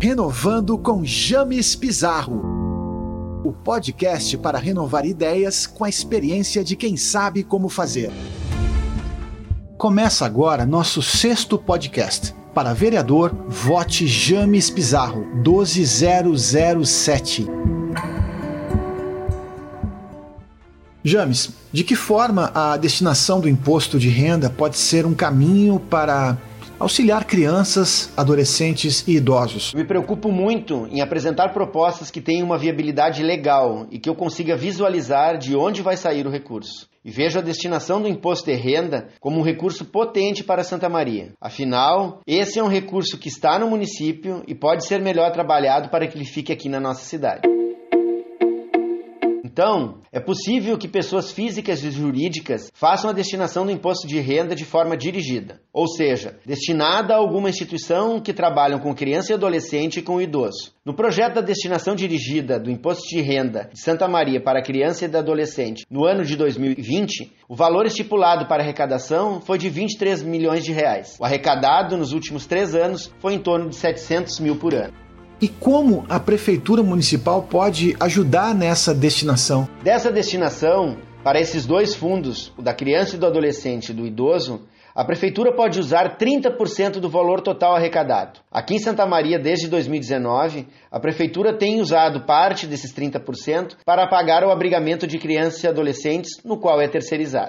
Renovando com James Pizarro. O podcast para renovar ideias com a experiência de quem sabe como fazer. Começa agora nosso sexto podcast. Para vereador, vote James Pizarro 12007. James, de que forma a destinação do imposto de renda pode ser um caminho para auxiliar crianças, adolescentes e idosos. Me preocupo muito em apresentar propostas que tenham uma viabilidade legal e que eu consiga visualizar de onde vai sair o recurso. E vejo a destinação do imposto de renda como um recurso potente para Santa Maria. Afinal, esse é um recurso que está no município e pode ser melhor trabalhado para que ele fique aqui na nossa cidade. Então, é possível que pessoas físicas e jurídicas façam a destinação do imposto de renda de forma dirigida, ou seja, destinada a alguma instituição que trabalham com criança e adolescente e com idoso. No projeto da destinação dirigida do imposto de renda de Santa Maria para criança e adolescente no ano de 2020, o valor estipulado para arrecadação foi de 23 milhões de reais. O arrecadado nos últimos três anos foi em torno de 700 mil por ano. E como a prefeitura municipal pode ajudar nessa destinação? Dessa destinação, para esses dois fundos, o da criança e do adolescente e do idoso, a prefeitura pode usar 30% do valor total arrecadado. Aqui em Santa Maria, desde 2019, a prefeitura tem usado parte desses 30% para pagar o abrigamento de crianças e adolescentes, no qual é terceirizado.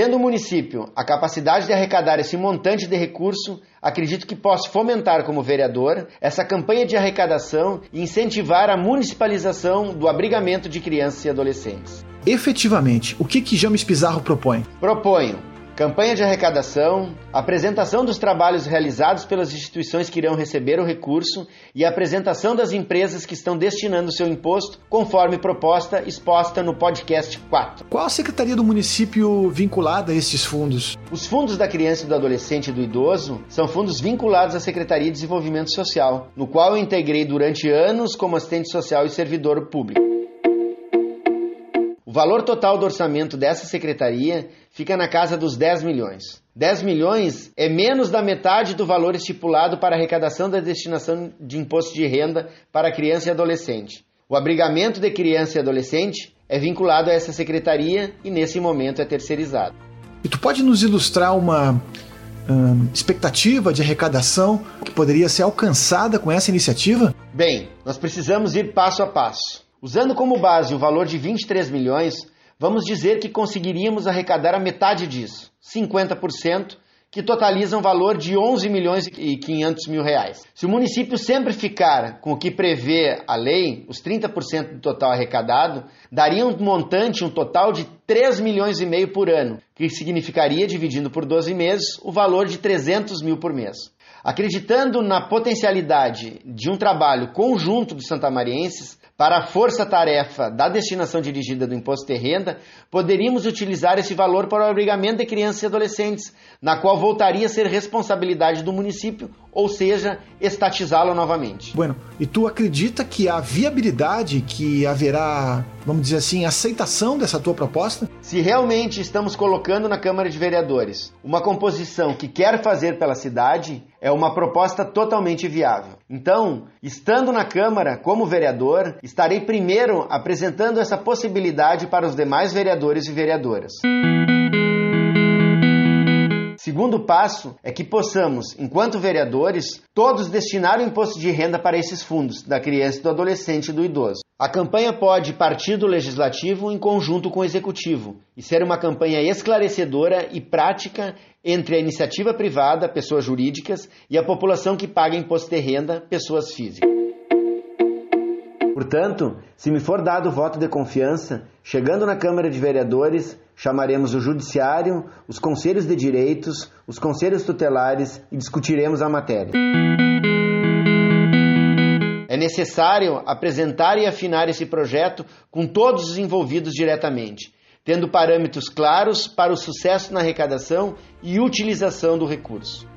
Tendo o município a capacidade de arrecadar esse montante de recurso, acredito que posso fomentar como vereador essa campanha de arrecadação e incentivar a municipalização do abrigamento de crianças e adolescentes. Efetivamente, o que que James Pizarro propõe? Proponho campanha de arrecadação, apresentação dos trabalhos realizados pelas instituições que irão receber o recurso e apresentação das empresas que estão destinando seu imposto, conforme proposta exposta no podcast 4. Qual a secretaria do município vinculada a estes fundos? Os fundos da criança, do adolescente e do idoso são fundos vinculados à Secretaria de Desenvolvimento Social, no qual eu integrei durante anos como assistente social e servidor público. O valor total do orçamento dessa secretaria fica na casa dos 10 milhões. 10 milhões é menos da metade do valor estipulado para arrecadação da destinação de imposto de renda para criança e adolescente. O abrigamento de criança e adolescente é vinculado a essa secretaria e nesse momento é terceirizado. E tu pode nos ilustrar uma hum, expectativa de arrecadação que poderia ser alcançada com essa iniciativa? Bem, nós precisamos ir passo a passo. Usando como base o valor de 23 milhões, vamos dizer que conseguiríamos arrecadar a metade disso, 50%, que totaliza um valor de 11 milhões e 500 mil reais. Se o município sempre ficar com o que prevê a lei, os 30% do total arrecadado, daria um montante, um total de 3 milhões e meio por ano, que significaria, dividindo por 12 meses, o valor de 300 mil por mês. Acreditando na potencialidade de um trabalho conjunto dos santamarienses, para a força-tarefa da destinação dirigida do imposto de renda, poderíamos utilizar esse valor para o abrigamento de crianças e adolescentes, na qual voltaria a ser responsabilidade do município, ou seja, estatizá-lo novamente. Bueno, e tu acredita que há viabilidade, que haverá, vamos dizer assim, aceitação dessa tua proposta? Se realmente estamos colocando na Câmara de Vereadores uma composição que quer fazer pela cidade, é uma proposta totalmente viável. Então, estando na Câmara como vereador, estarei primeiro apresentando essa possibilidade para os demais vereadores e vereadoras. Segundo passo é que possamos, enquanto vereadores, todos destinar o imposto de renda para esses fundos, da criança, do adolescente e do idoso. A campanha pode partir do legislativo em conjunto com o executivo e ser uma campanha esclarecedora e prática entre a iniciativa privada, pessoas jurídicas, e a população que paga imposto de renda, pessoas físicas. Portanto, se me for dado o voto de confiança, chegando na Câmara de Vereadores, chamaremos o Judiciário, os Conselhos de Direitos, os Conselhos Tutelares e discutiremos a matéria. É necessário apresentar e afinar esse projeto com todos os envolvidos diretamente, tendo parâmetros claros para o sucesso na arrecadação e utilização do recurso.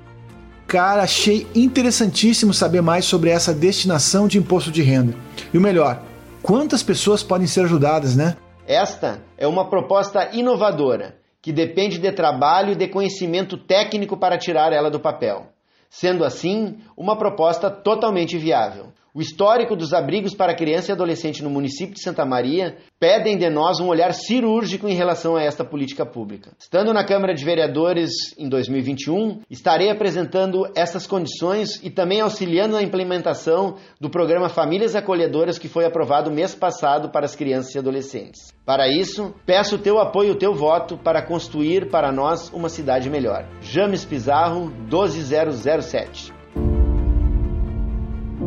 Cara, achei interessantíssimo saber mais sobre essa destinação de imposto de renda. E o melhor, quantas pessoas podem ser ajudadas, né? Esta é uma proposta inovadora que depende de trabalho e de conhecimento técnico para tirar ela do papel. sendo assim uma proposta totalmente viável. O histórico dos abrigos para criança e adolescente no município de Santa Maria pedem de nós um olhar cirúrgico em relação a esta política pública. Estando na Câmara de Vereadores em 2021, estarei apresentando essas condições e também auxiliando na implementação do programa Famílias Acolhedoras que foi aprovado mês passado para as crianças e adolescentes. Para isso, peço o teu apoio e o teu voto para construir para nós uma cidade melhor. James Pizarro, 12007.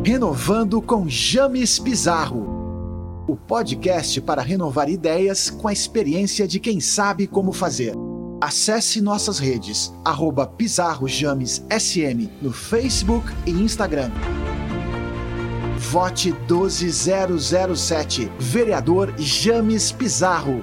Renovando com James Pizarro. O podcast para renovar ideias com a experiência de quem sabe como fazer. Acesse nossas redes, arroba Pizarro James SM no Facebook e Instagram. Vote 12007, vereador James Pizarro.